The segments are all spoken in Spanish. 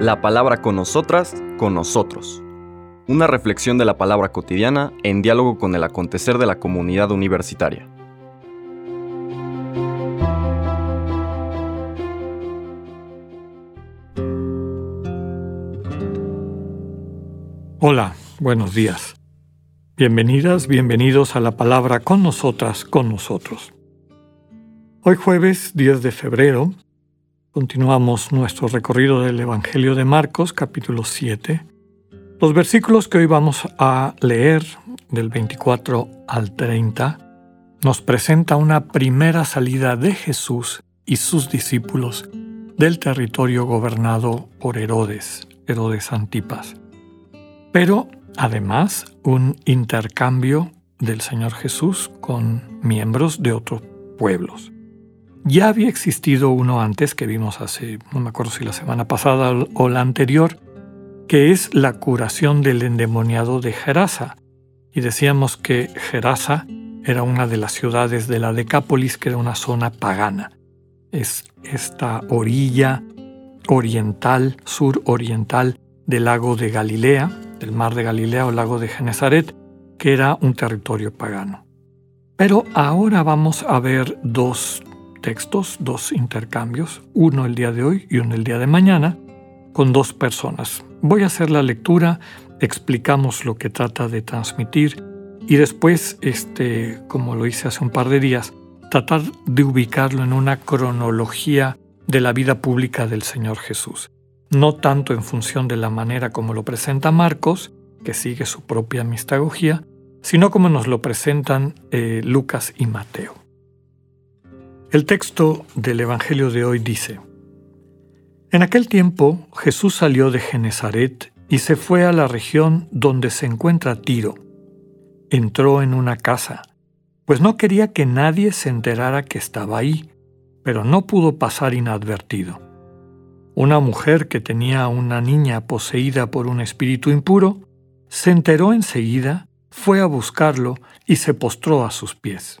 La palabra con nosotras, con nosotros. Una reflexión de la palabra cotidiana en diálogo con el acontecer de la comunidad universitaria. Hola, buenos días. Bienvenidas, bienvenidos a la palabra con nosotras, con nosotros. Hoy jueves 10 de febrero continuamos nuestro recorrido del Evangelio de Marcos capítulo 7. Los versículos que hoy vamos a leer del 24 al 30 nos presenta una primera salida de Jesús y sus discípulos del territorio gobernado por Herodes, Herodes Antipas. Pero Además, un intercambio del Señor Jesús con miembros de otros pueblos. Ya había existido uno antes que vimos hace, no me acuerdo si la semana pasada o la anterior, que es la curación del endemoniado de Gerasa. Y decíamos que Gerasa era una de las ciudades de la Decápolis, que era una zona pagana. Es esta orilla oriental, suroriental del lago de Galilea, del mar de Galilea o lago de Genezaret, que era un territorio pagano. Pero ahora vamos a ver dos textos, dos intercambios, uno el día de hoy y uno el día de mañana, con dos personas. Voy a hacer la lectura, explicamos lo que trata de transmitir y después, este, como lo hice hace un par de días, tratar de ubicarlo en una cronología de la vida pública del Señor Jesús no tanto en función de la manera como lo presenta Marcos, que sigue su propia mistagogía, sino como nos lo presentan eh, Lucas y Mateo. El texto del Evangelio de hoy dice, En aquel tiempo Jesús salió de Genezaret y se fue a la región donde se encuentra Tiro. Entró en una casa, pues no quería que nadie se enterara que estaba ahí, pero no pudo pasar inadvertido. Una mujer que tenía una niña poseída por un espíritu impuro se enteró enseguida, fue a buscarlo y se postró a sus pies.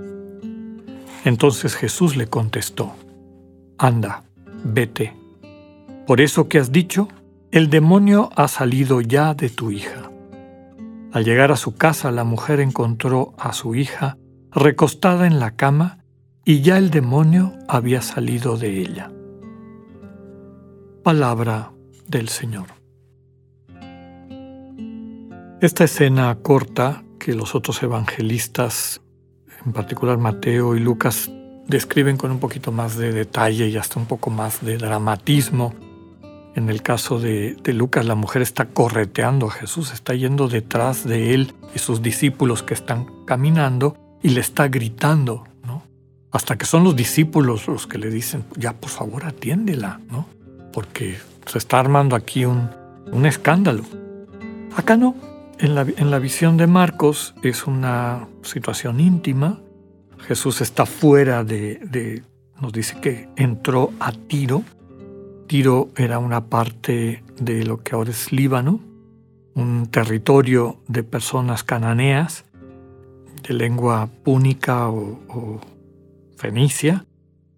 Entonces Jesús le contestó, Anda, vete. Por eso que has dicho, el demonio ha salido ya de tu hija. Al llegar a su casa, la mujer encontró a su hija recostada en la cama y ya el demonio había salido de ella. Palabra del Señor. Esta escena corta que los otros evangelistas, en particular Mateo y Lucas, describen con un poquito más de detalle y hasta un poco más de dramatismo. En el caso de, Lucas, la mujer está correteando a Jesús, está yendo detrás de él y sus discípulos que están caminando y le está gritando, ¿no? Hasta que son los discípulos los que le dicen, ya por favor atiéndela, ¿no? porque se está armando aquí un, escándalo. Acá no. En la, en la visión de Marcos es una situación íntima. Jesús está fuera de, de, nos dice que entró a Tiro. Tiro era una parte de lo que ahora es Líbano, un territorio de personas cananeas de lengua púnica o, fenicia,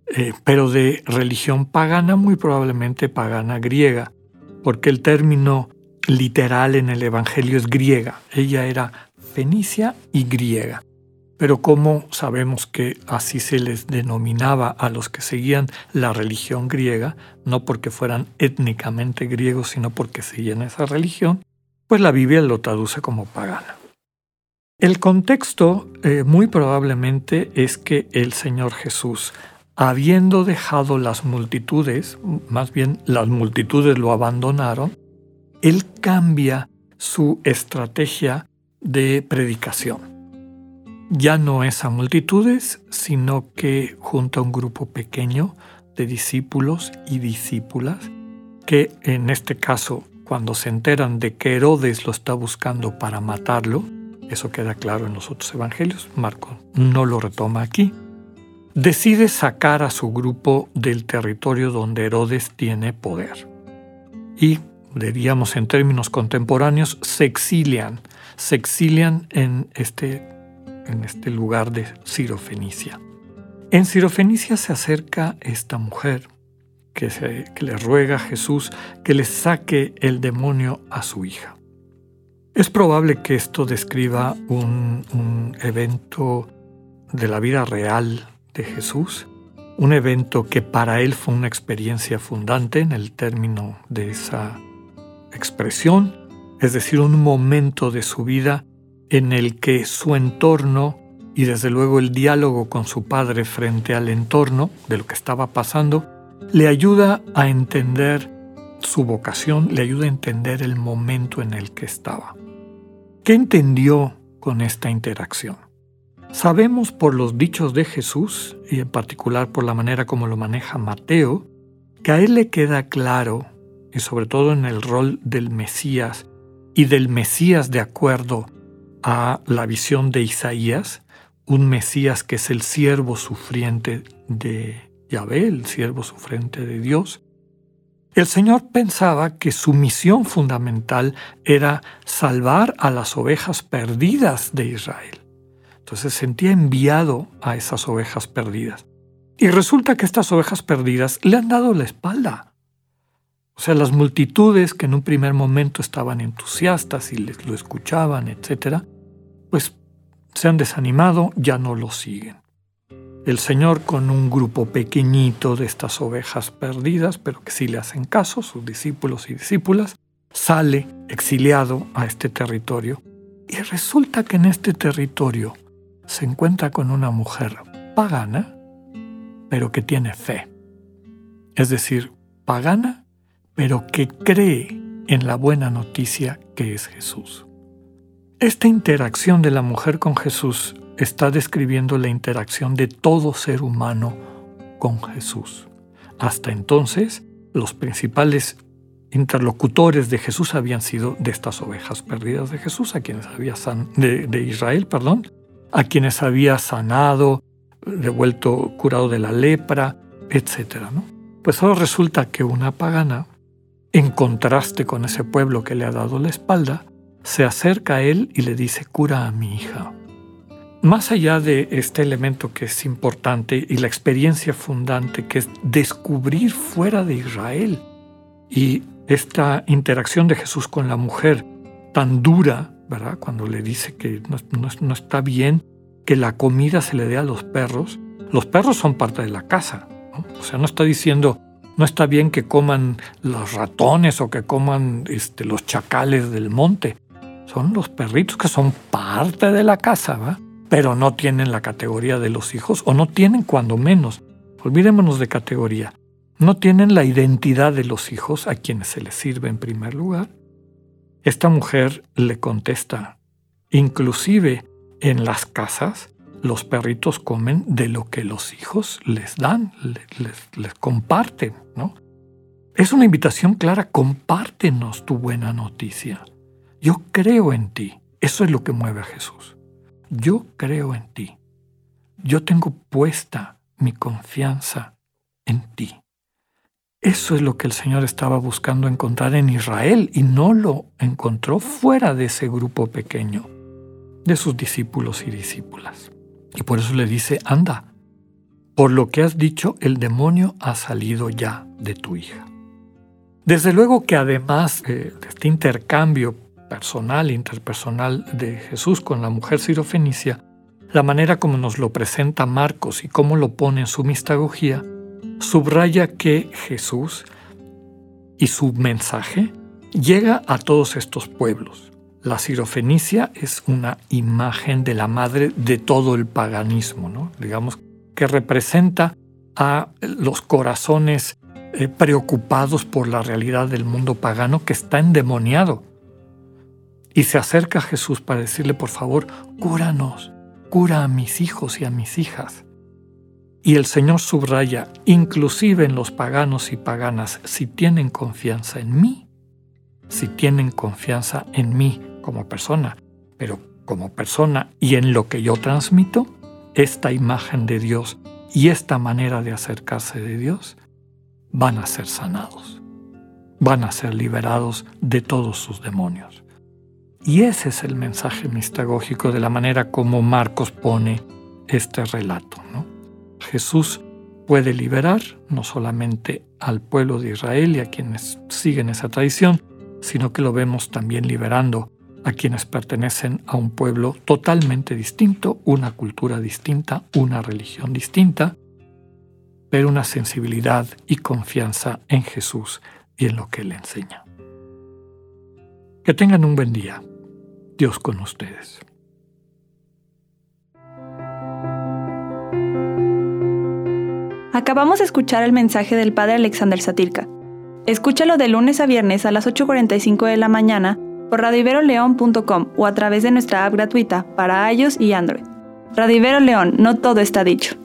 eh, pero de religión pagana, muy probablemente pagana griega, porque el término literal en el Evangelio es griega. Ella era fenicia y griega. Pero como sabemos que así se les denominaba a los que seguían la religión griega, no porque fueran étnicamente griegos, sino porque seguían esa religión, pues la Biblia lo traduce como pagana. El contexto eh, muy probablemente es que el Señor Jesús habiendo dejado las multitudes, más bien las multitudes lo abandonaron, él cambia su estrategia de predicación. Ya no es a multitudes, sino que junto a un grupo pequeño de discípulos y discípulas que en este caso, cuando se enteran de que Herodes lo está buscando para matarlo, eso queda claro en los otros evangelios, Marco no lo retoma aquí, decide sacar a su grupo del territorio donde Herodes tiene poder. Y, diríamos en términos contemporáneos, se exilian, se exilian en este, en este lugar de Cirofenicia. En Cirofenicia se acerca esta mujer que, le ruega a Jesús que le saque el demonio a su hija. Es probable que esto describa un, un evento de la vida real de Jesús, un evento que para él fue una experiencia fundante en el término de esa expresión, es decir, un momento de su vida en el que su entorno y desde luego el diálogo con su padre frente al entorno de lo que estaba pasando, le ayuda a entender su vocación, le ayuda a entender el momento en el que estaba. ¿Qué entendió con esta interacción? Sabemos por los dichos de Jesús, y en particular por la manera como lo maneja Mateo, que a él le queda claro, y sobre todo en el rol del Mesías, y del Mesías de acuerdo a la visión de Isaías, un Mesías que es el siervo sufriente de Yahvé, el siervo sufriente de Dios, el Señor pensaba que su misión fundamental era salvar a las ovejas perdidas de Israel. Entonces sentía enviado a esas ovejas perdidas. Y resulta que estas ovejas perdidas le han dado la espalda. O sea, las multitudes que en un primer momento estaban entusiastas y les lo escuchaban, etc., pues se han desanimado, ya no lo siguen. El Señor con un grupo pequeñito de estas ovejas perdidas, pero que sí le hacen caso, sus discípulos y discípulas, sale exiliado a este territorio y resulta que en este territorio se encuentra con una mujer pagana, pero que tiene fe. Es decir, pagana, pero que cree en la buena noticia que es Jesús. Esta interacción de la mujer con Jesús está describiendo la interacción de todo ser humano con Jesús. Hasta entonces, los principales interlocutores de Jesús habían sido de estas ovejas perdidas de Jesús, a quienes había de, de Israel, perdón, a quienes había sanado, devuelto curado de la lepra, etc. Pues ahora resulta que una pagana, en contraste con ese pueblo que le ha dado la espalda, se acerca a él y le dice, cura a mi hija. Más allá de este elemento que es importante y la experiencia fundante que es descubrir fuera de Israel y esta interacción de Jesús con la mujer tan dura, ¿verdad? Cuando le dice que no, está bien que la comida se le dé a los perros, los perros son parte de la casa. O sea, no está diciendo, no está bien que coman los ratones o que coman este, los chacales del monte son los perritos que son parte de la casa, ¿va? pero no tienen la categoría de los hijos o no tienen cuando menos. Olvidémonos de categoría. No tienen la identidad de los hijos a quienes se les sirve en primer lugar. Esta mujer le contesta, inclusive en las casas los perritos comen de lo que los hijos les dan, les, comparten, ¿no? Es una invitación clara, compártenos tu buena noticia. Yo creo en ti. Eso es lo que mueve a Jesús. Yo creo en ti. Yo tengo puesta mi confianza en ti. Eso es lo que el Señor estaba buscando encontrar en Israel y no lo encontró fuera de ese grupo pequeño de sus discípulos y discípulas. Y por eso le dice, anda, por lo que has dicho, el demonio ha salido ya de tu hija. Desde luego que además de este intercambio personal, interpersonal de Jesús con la mujer sirofenicia, la manera como nos lo presenta Marcos y cómo lo pone en su mistagogía, subraya que Jesús y su mensaje llega a todos estos pueblos. La sirofenicia es una imagen de la madre de todo el paganismo, digamos, que representa a los corazones eh, preocupados por la realidad del mundo pagano que está endemoniado y se acerca a Jesús para decirle, por favor, cúranos, cura a mis hijos y a mis hijas. Y el Señor subraya, inclusive en los paganos y paganas, si tienen confianza en mí, si tienen confianza en mí como persona, pero como persona y en lo que yo transmito, esta imagen de Dios y esta manera de acercarse de Dios, van a ser sanados, van a ser liberados de todos sus demonios. Y ese es el mensaje mistagógico de la manera como Marcos pone este relato. Jesús puede liberar no solamente al pueblo de Israel y a quienes siguen esa tradición, sino que lo vemos también liberando a quienes pertenecen a un pueblo totalmente distinto, una cultura distinta, una religión distinta, pero una sensibilidad y confianza en Jesús y en lo que Él enseña. Que tengan un buen día. Dios con ustedes. Acabamos de escuchar el mensaje del Padre Alexander Satirka. Escúchalo de lunes a viernes a las 8.45 de la mañana por radiveroleón.com o a través de nuestra app gratuita para iOS y Android. Radivero León, no todo está dicho.